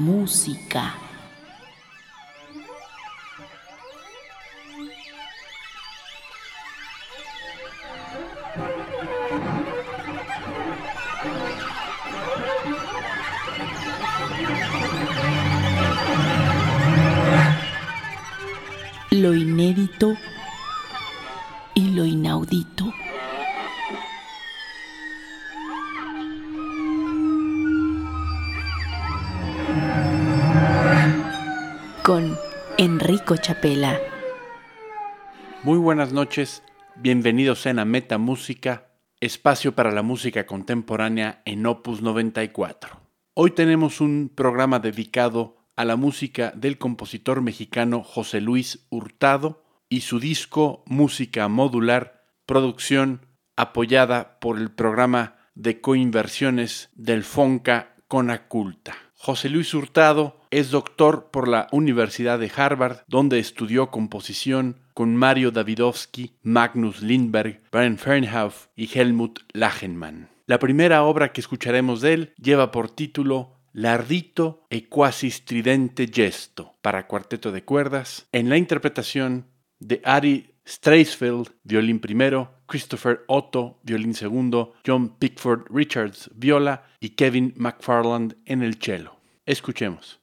música. Buenas noches, bienvenidos a Meta Música, espacio para la música contemporánea en Opus 94. Hoy tenemos un programa dedicado a la música del compositor mexicano José Luis Hurtado y su disco Música Modular, producción apoyada por el programa de coinversiones del FONCA Conaculta. José Luis Hurtado es doctor por la Universidad de Harvard, donde estudió composición con Mario Davidovsky, Magnus Lindberg, Brian Fernhoff y Helmut Lachenmann. La primera obra que escucharemos de él lleva por título Lardito e quasi stridente gesto para cuarteto de cuerdas, en la interpretación de Ari Streisfeld, violín primero, Christopher Otto, violín segundo, John Pickford Richards, viola y Kevin McFarland en el cello. Escuchemos.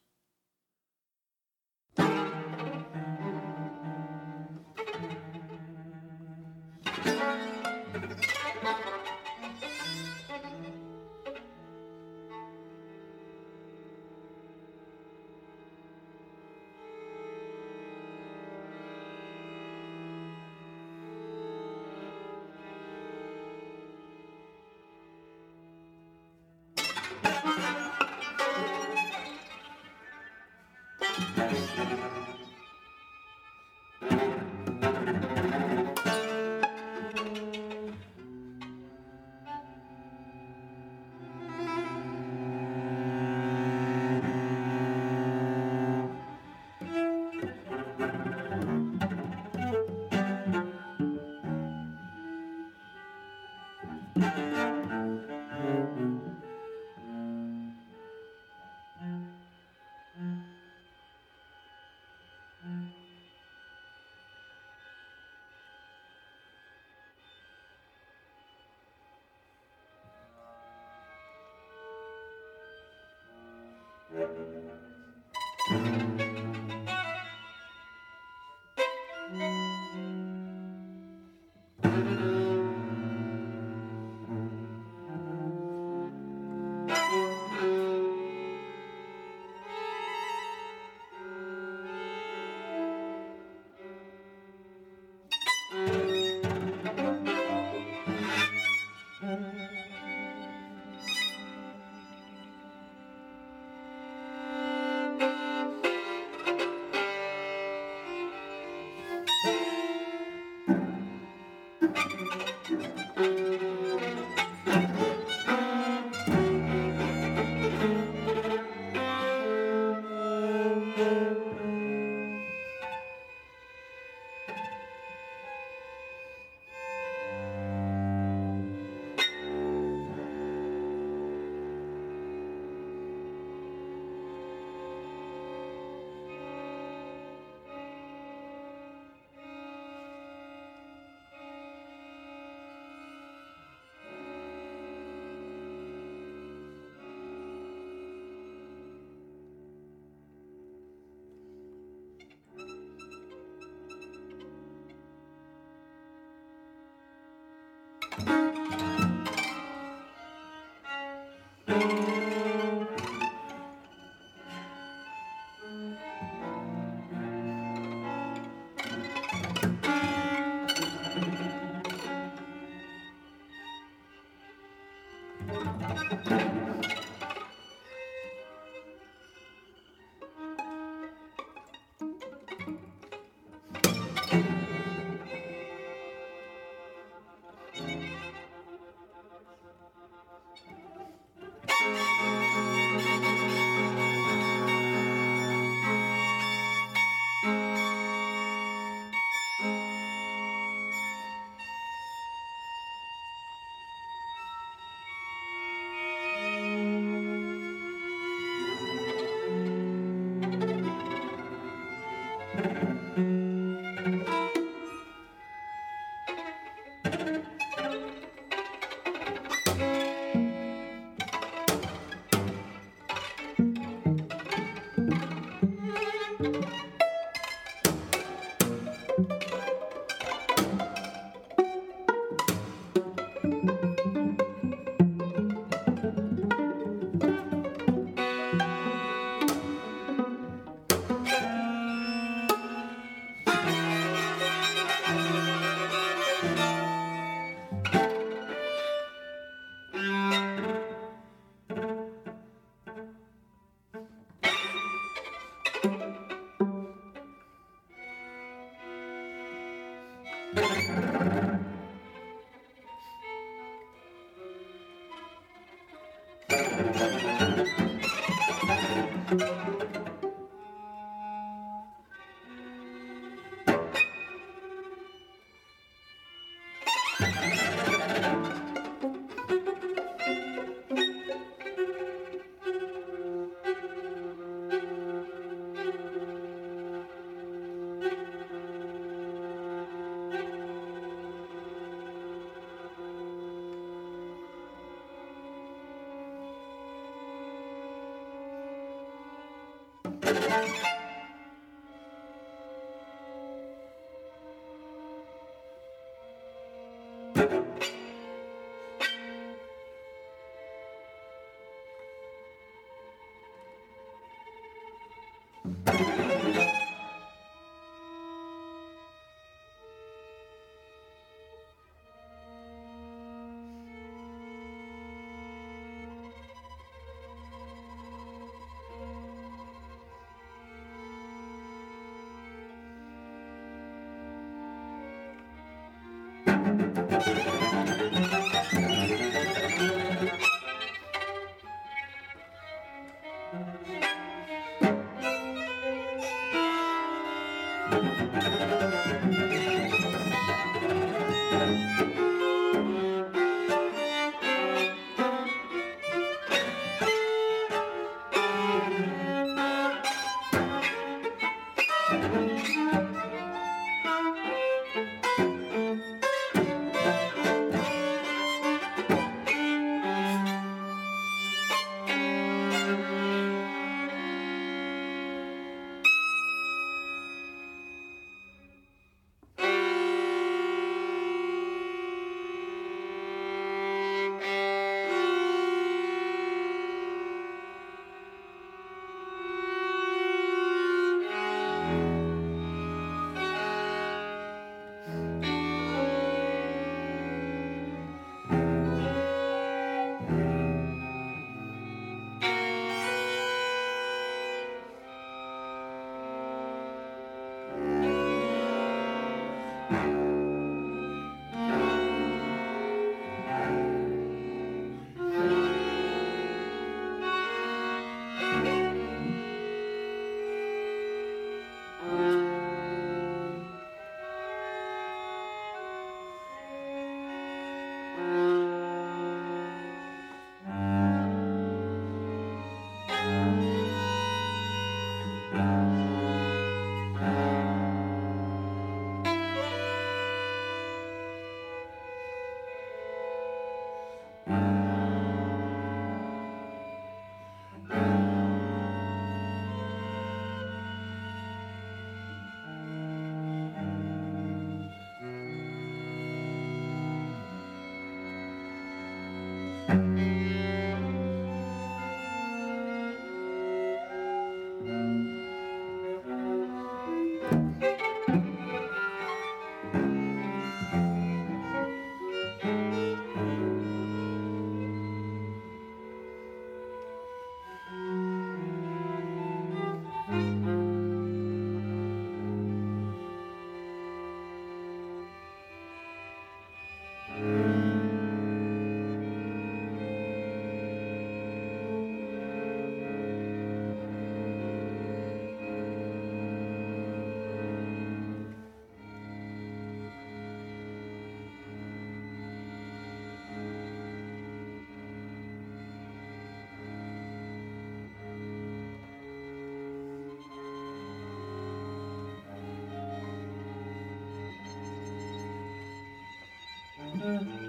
ừ.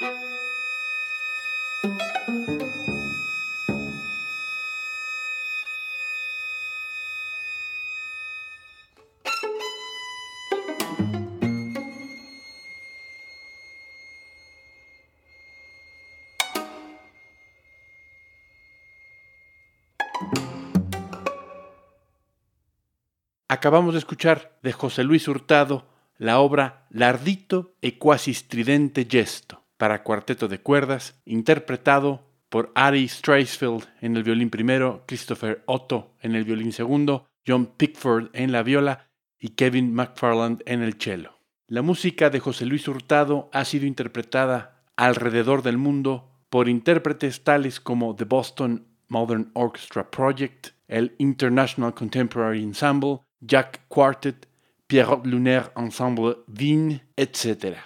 Thank you. Acabamos de escuchar de José Luis Hurtado la obra Lardito e quasi stridente gesto para cuarteto de cuerdas, interpretado por Ari Streisfeld en el violín primero, Christopher Otto en el violín segundo, John Pickford en la viola y Kevin McFarland en el cello. La música de José Luis Hurtado ha sido interpretada alrededor del mundo por intérpretes tales como The Boston Modern Orchestra Project, el International Contemporary Ensemble, Jack Quartet, Pierrot Lunaire Ensemble Wien, etc.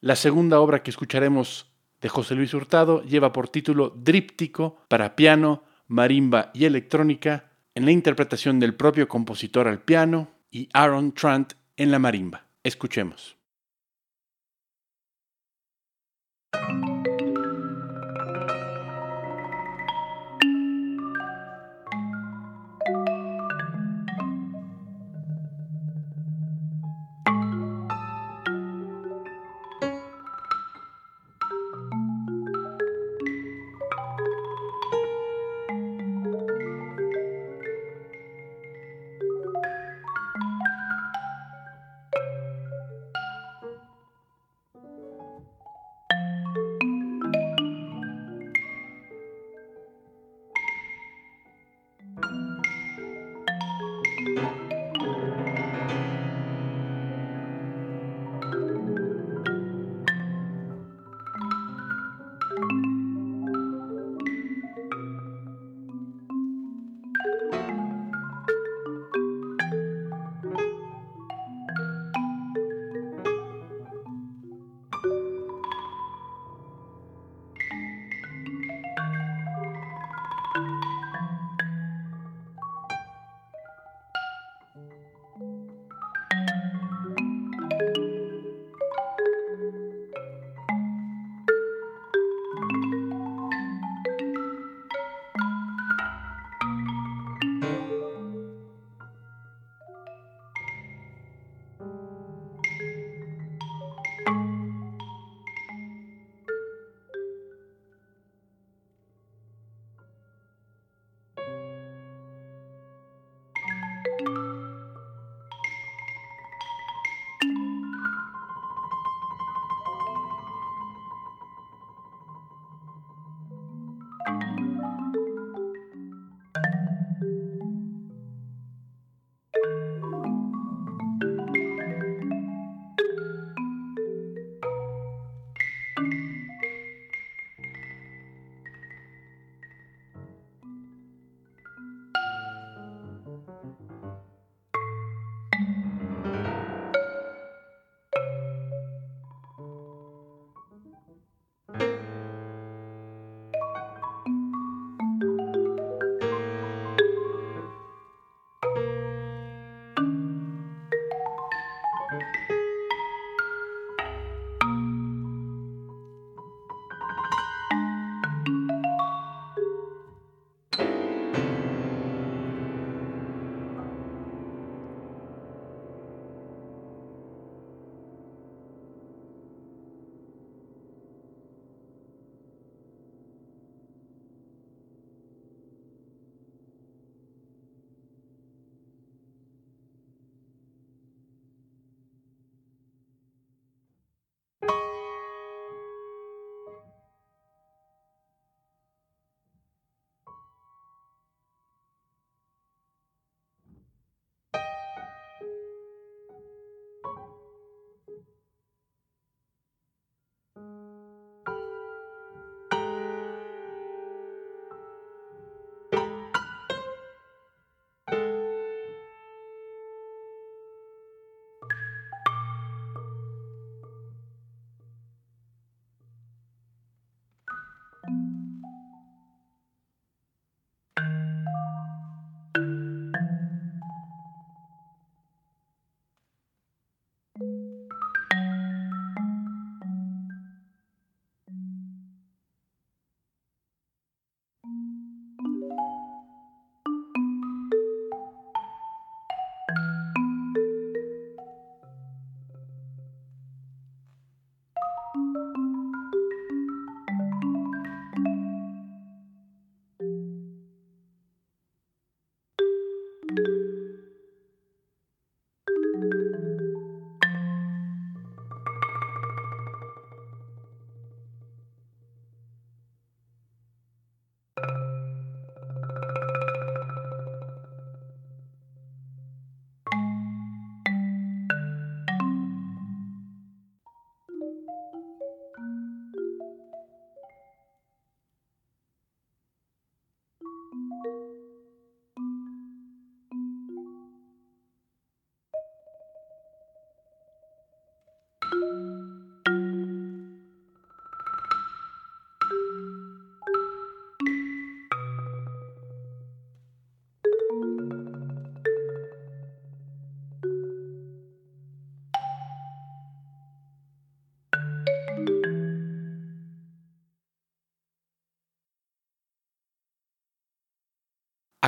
La segunda obra que escucharemos de José Luis Hurtado lleva por título Dríptico para piano, marimba y electrónica, en la interpretación del propio compositor al piano y Aaron Trant en la marimba. Escuchemos.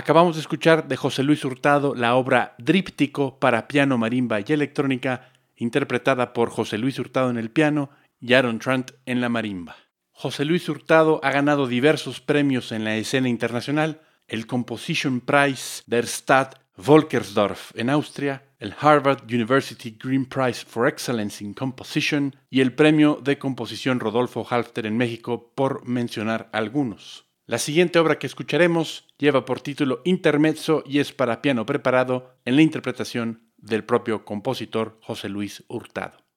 Acabamos de escuchar de José Luis Hurtado la obra Dríptico para piano, marimba y electrónica, interpretada por José Luis Hurtado en el piano y Aaron Trant en la marimba. José Luis Hurtado ha ganado diversos premios en la escena internacional, el Composition Prize der Stadt Volkersdorf en Austria, el Harvard University Green Prize for Excellence in Composition y el Premio de Composición Rodolfo Halfter en México, por mencionar algunos. La siguiente obra que escucharemos lleva por título Intermezzo y es para piano preparado en la interpretación del propio compositor José Luis Hurtado.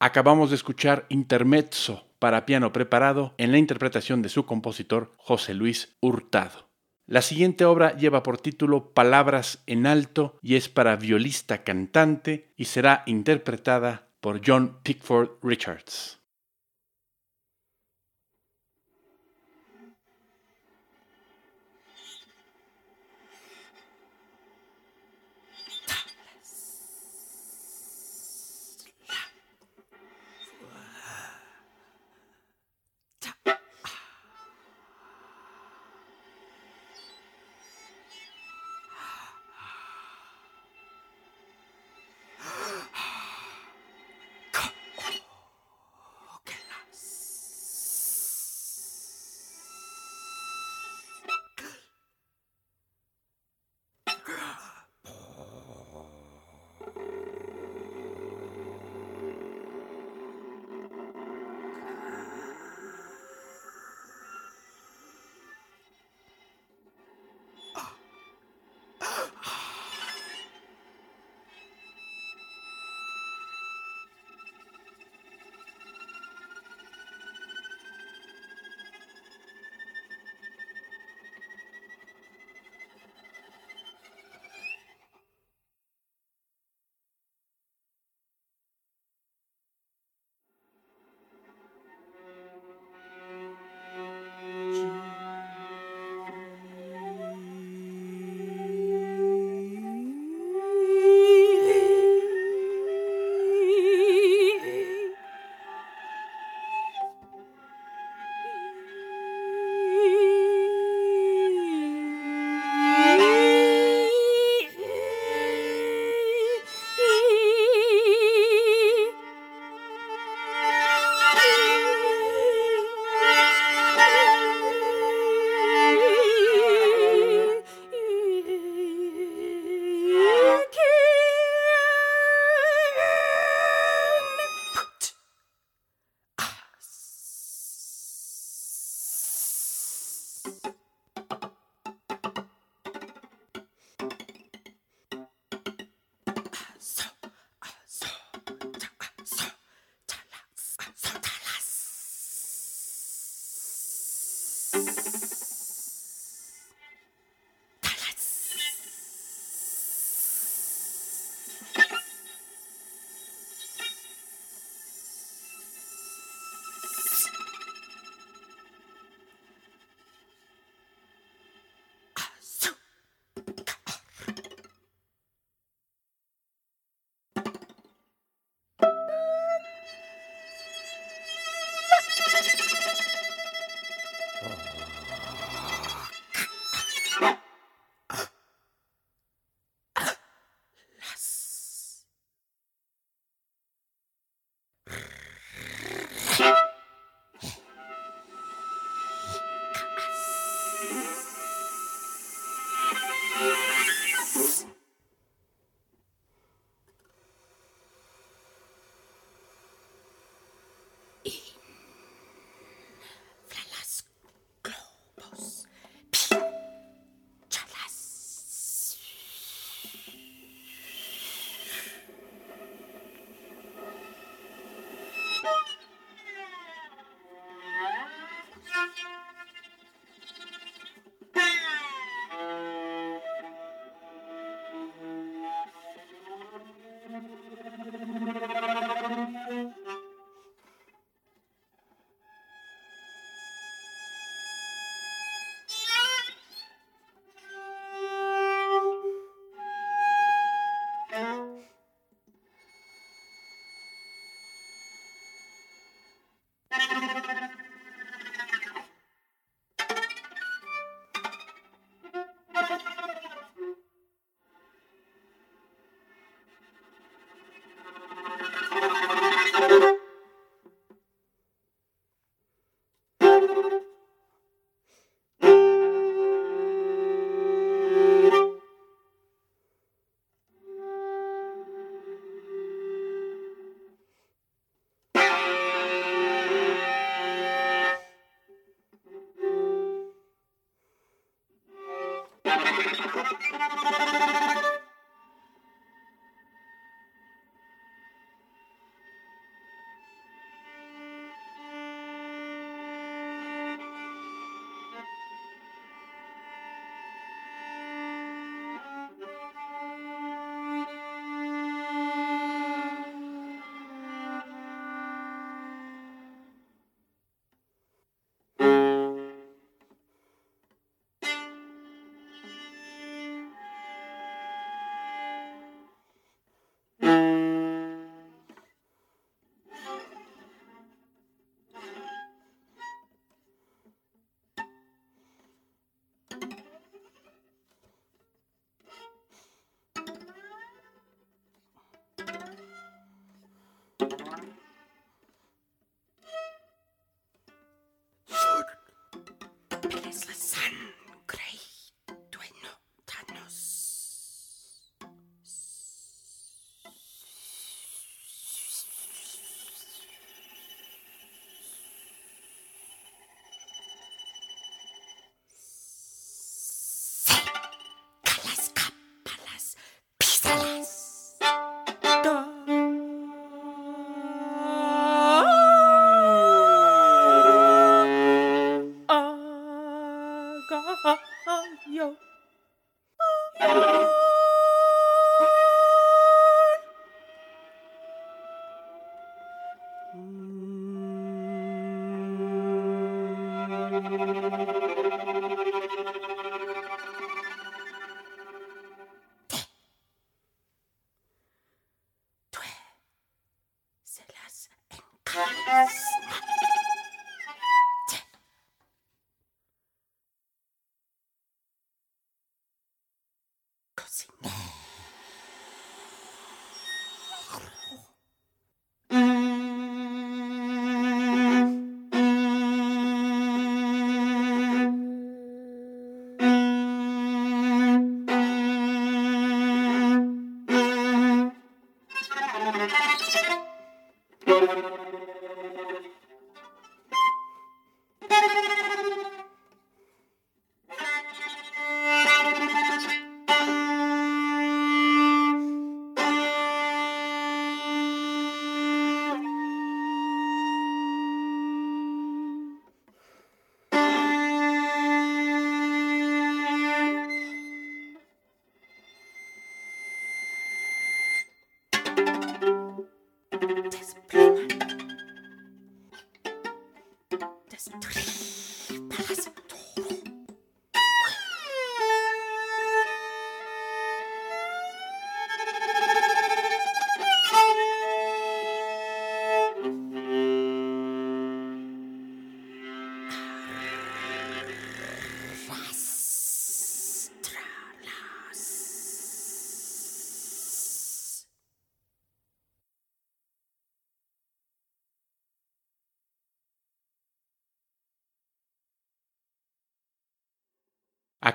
Acabamos de escuchar Intermezzo para piano preparado en la interpretación de su compositor José Luis Hurtado. La siguiente obra lleva por título Palabras en alto y es para violista cantante y será interpretada por John Pickford Richards.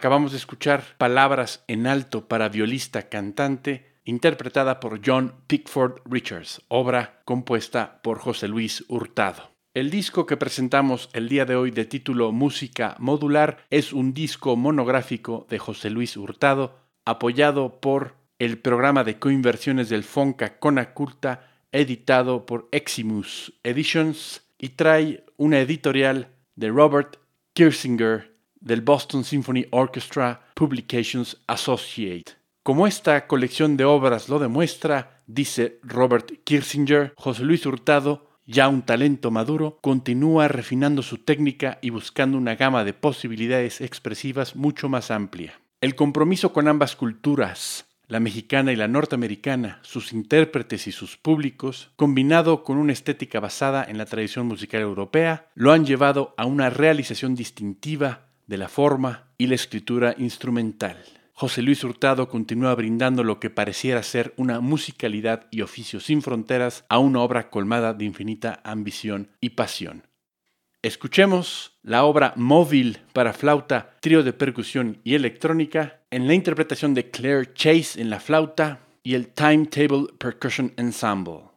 Acabamos de escuchar Palabras en alto para violista cantante, interpretada por John Pickford Richards, obra compuesta por José Luis Hurtado. El disco que presentamos el día de hoy de título Música Modular es un disco monográfico de José Luis Hurtado, apoyado por el programa de coinversiones del Fonca Conaculta, editado por Eximus Editions, y trae una editorial de Robert Kirsinger del Boston Symphony Orchestra Publications Associate. Como esta colección de obras lo demuestra, dice Robert Kirsinger, José Luis Hurtado, ya un talento maduro, continúa refinando su técnica y buscando una gama de posibilidades expresivas mucho más amplia. El compromiso con ambas culturas, la mexicana y la norteamericana, sus intérpretes y sus públicos, combinado con una estética basada en la tradición musical europea, lo han llevado a una realización distintiva de la forma y la escritura instrumental. José Luis Hurtado continúa brindando lo que pareciera ser una musicalidad y oficio sin fronteras a una obra colmada de infinita ambición y pasión. Escuchemos la obra Móvil para flauta, trío de percusión y electrónica en la interpretación de Claire Chase en la flauta y el Timetable Percussion Ensemble.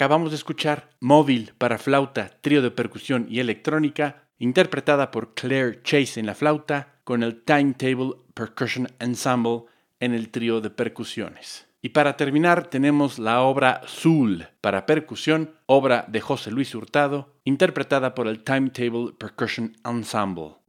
Acabamos de escuchar Móvil para flauta, trío de percusión y electrónica, interpretada por Claire Chase en la flauta, con el Timetable Percussion Ensemble en el trío de percusiones. Y para terminar tenemos la obra Zul para percusión, obra de José Luis Hurtado, interpretada por el Timetable Percussion Ensemble.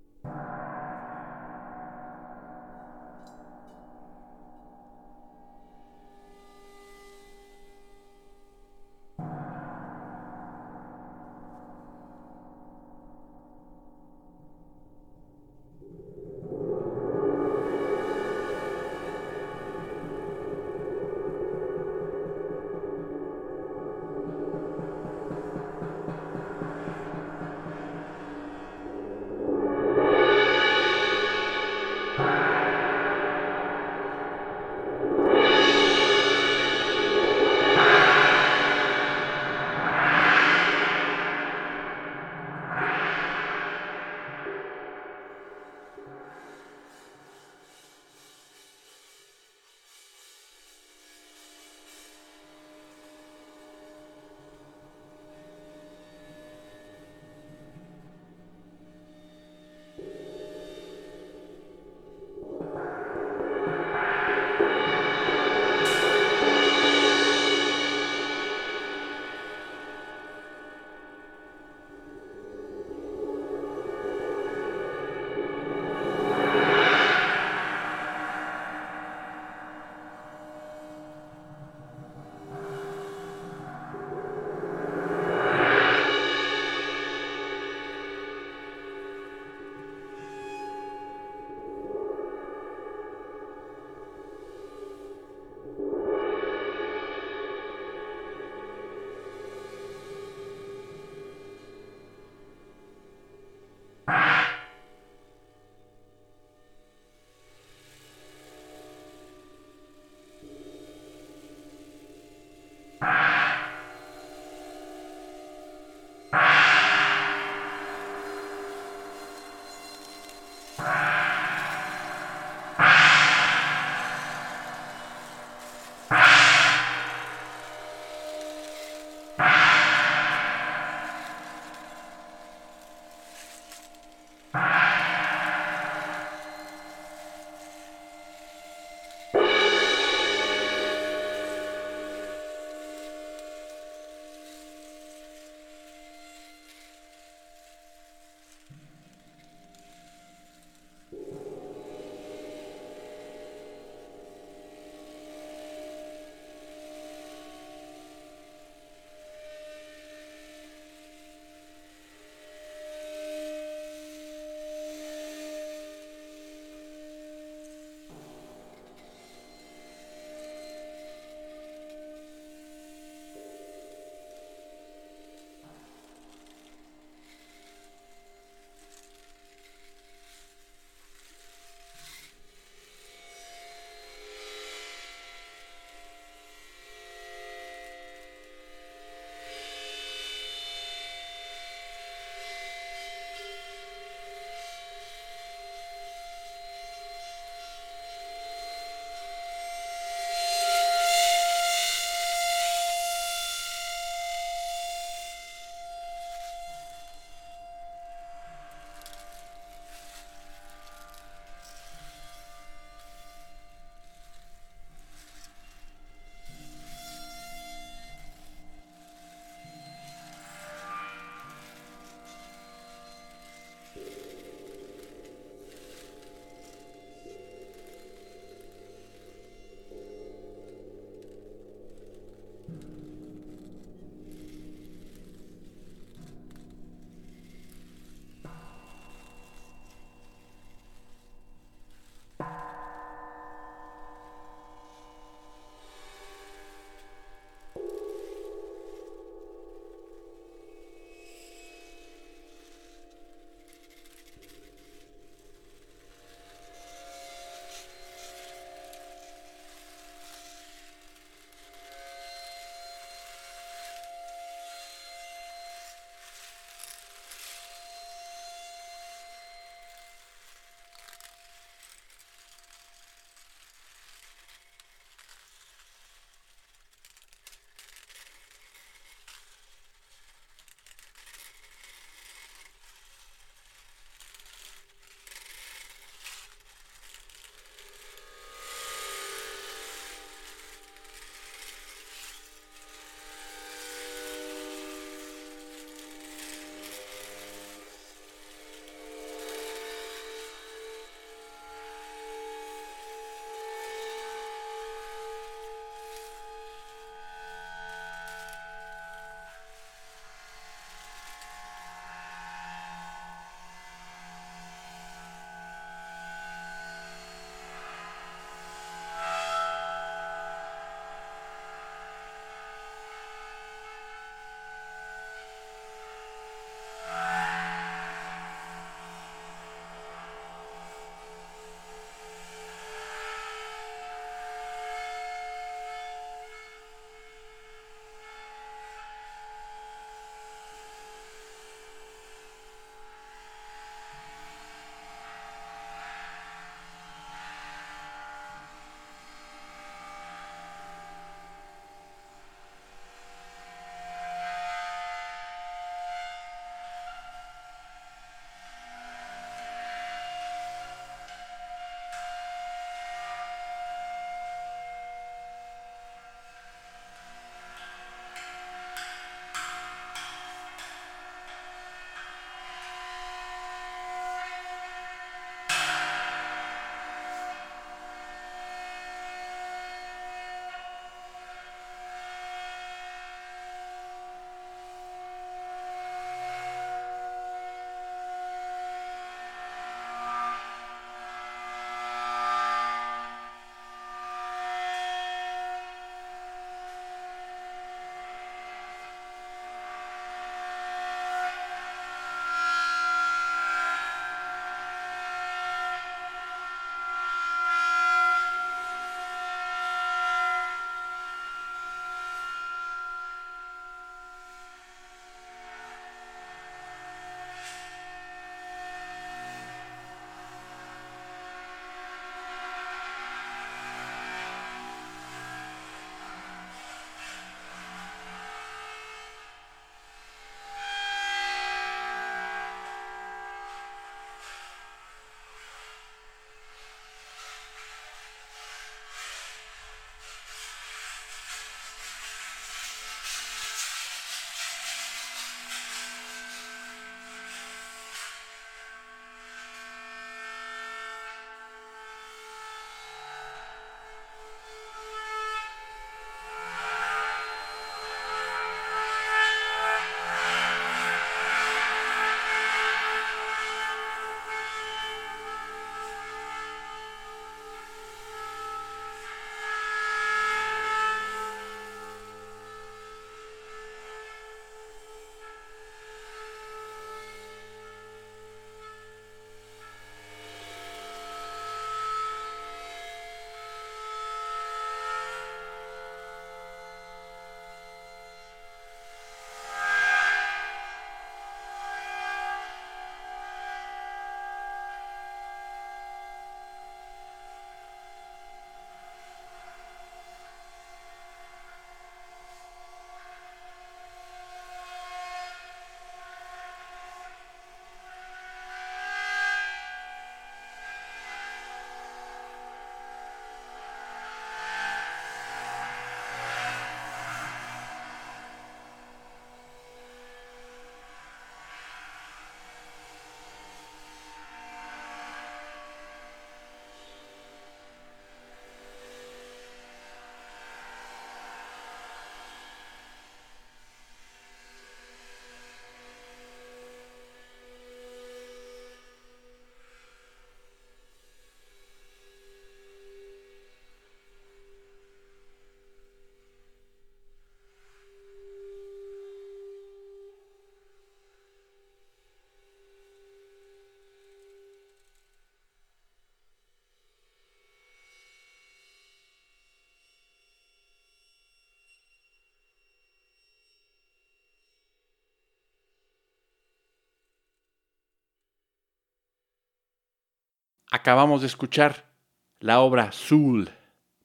Acabamos de escuchar la obra Soul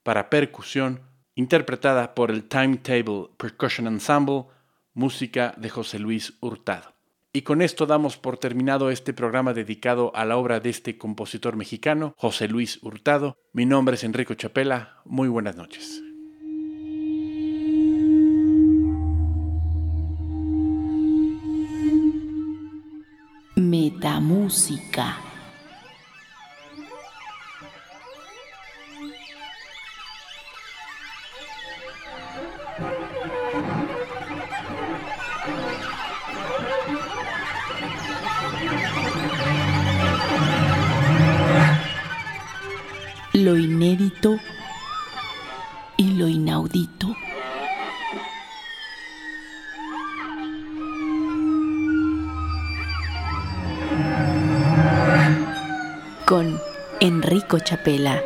para percusión, interpretada por el Timetable Percussion Ensemble, música de José Luis Hurtado. Y con esto damos por terminado este programa dedicado a la obra de este compositor mexicano, José Luis Hurtado. Mi nombre es Enrico Chapela. Muy buenas noches. Metamúsica. Lo inédito y lo inaudito. con Enrico Chapela.